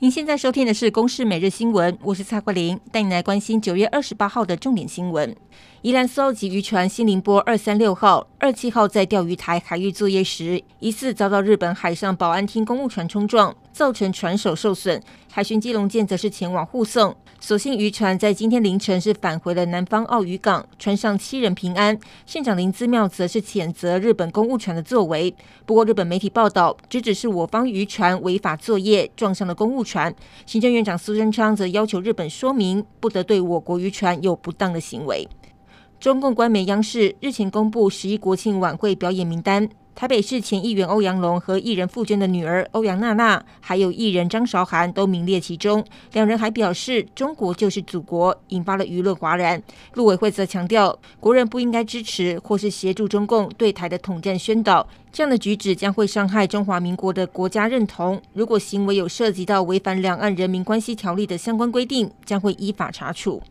您现在收听的是《公视每日新闻》，我是蔡慧玲，带你来关心九月二十八号的重点新闻。宜兰搜集渔船“新凌波二三六号”、“二七号”在钓鱼台海域作业时，疑似遭到日本海上保安厅公务船冲撞，造成船首受损。海巡基隆舰则是前往护送。所幸渔船在今天凌晨是返回了南方澳渔港，船上七人平安。县长林姿妙则是谴责日本公务船的作为。不过，日本媒体报道，只只是我方渔船违法作业撞上了公务船。行政院长苏贞昌则要求日本说明，不得对我国渔船有不当的行为。中共官媒央视日前公布十一国庆晚会表演名单，台北市前议员欧阳龙和艺人傅娟的女儿欧阳娜娜，还有艺人张韶涵都名列其中。两人还表示“中国就是祖国”，引发了舆论哗然。陆委会则强调，国人不应该支持或是协助中共对台的统战宣导，这样的举止将会伤害中华民国的国家认同。如果行为有涉及到违反两岸人民关系条例的相关规定，将会依法查处。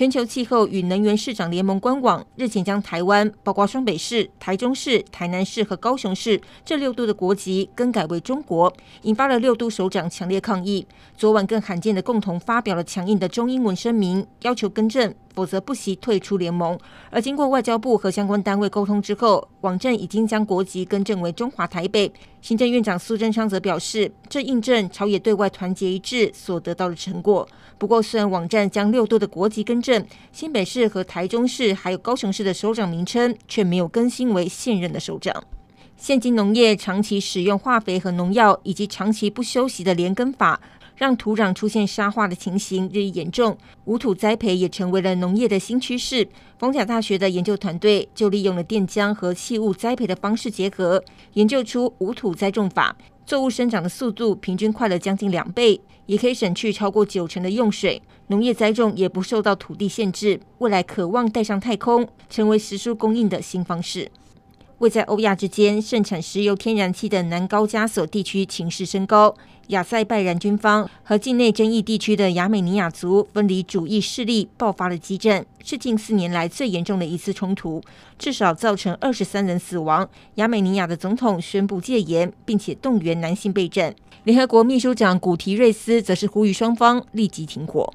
全球气候与能源市长联盟官网日前将台湾，包括双北市、台中市、台南市和高雄市这六度的国籍更改为中国，引发了六度首长强烈抗议。昨晚更罕见的共同发表了强硬的中英文声明，要求更正。否则不惜退出联盟。而经过外交部和相关单位沟通之后，网站已经将国籍更正为中华台北。行政院长苏贞昌则表示，这印证朝野对外团结一致所得到的成果。不过，虽然网站将六都的国籍更正，新北市和台中市还有高雄市的首长名称却没有更新为现任的首长。现今农业长期使用化肥和农药，以及长期不休息的连耕法。让土壤出现沙化的情形日益严重，无土栽培也成为了农业的新趋势。逢甲大学的研究团队就利用了电浆和器物栽培的方式结合，研究出无土栽种法，作物生长的速度平均快了将近两倍，也可以省去超过九成的用水。农业栽种也不受到土地限制，未来渴望带上太空，成为食蔬供应的新方式。位在欧亚之间盛产石油天然气的南高加索地区情势升高，亚塞拜然军方和境内争议地区的亚美尼亚族分离主义势力爆发了激战，是近四年来最严重的一次冲突，至少造成二十三人死亡。亚美尼亚的总统宣布戒严，并且动员男性备战。联合国秘书长古提瑞斯则是呼吁双方立即停火。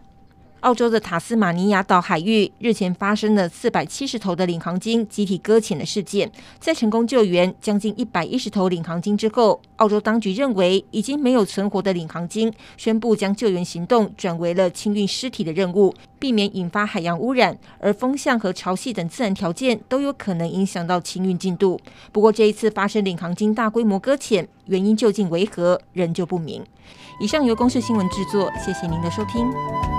澳洲的塔斯马尼亚岛海域日前发生了四百七十头的领航鲸集体搁浅的事件，在成功救援将近一百一十头领航鲸之后，澳洲当局认为已经没有存活的领航鲸，宣布将救援行动转为了清运尸体的任务，避免引发海洋污染。而风向和潮汐等自然条件都有可能影响到清运进度。不过这一次发生领航鲸大规模搁浅，原因究竟为何，仍旧不明。以上由公视新闻制作，谢谢您的收听。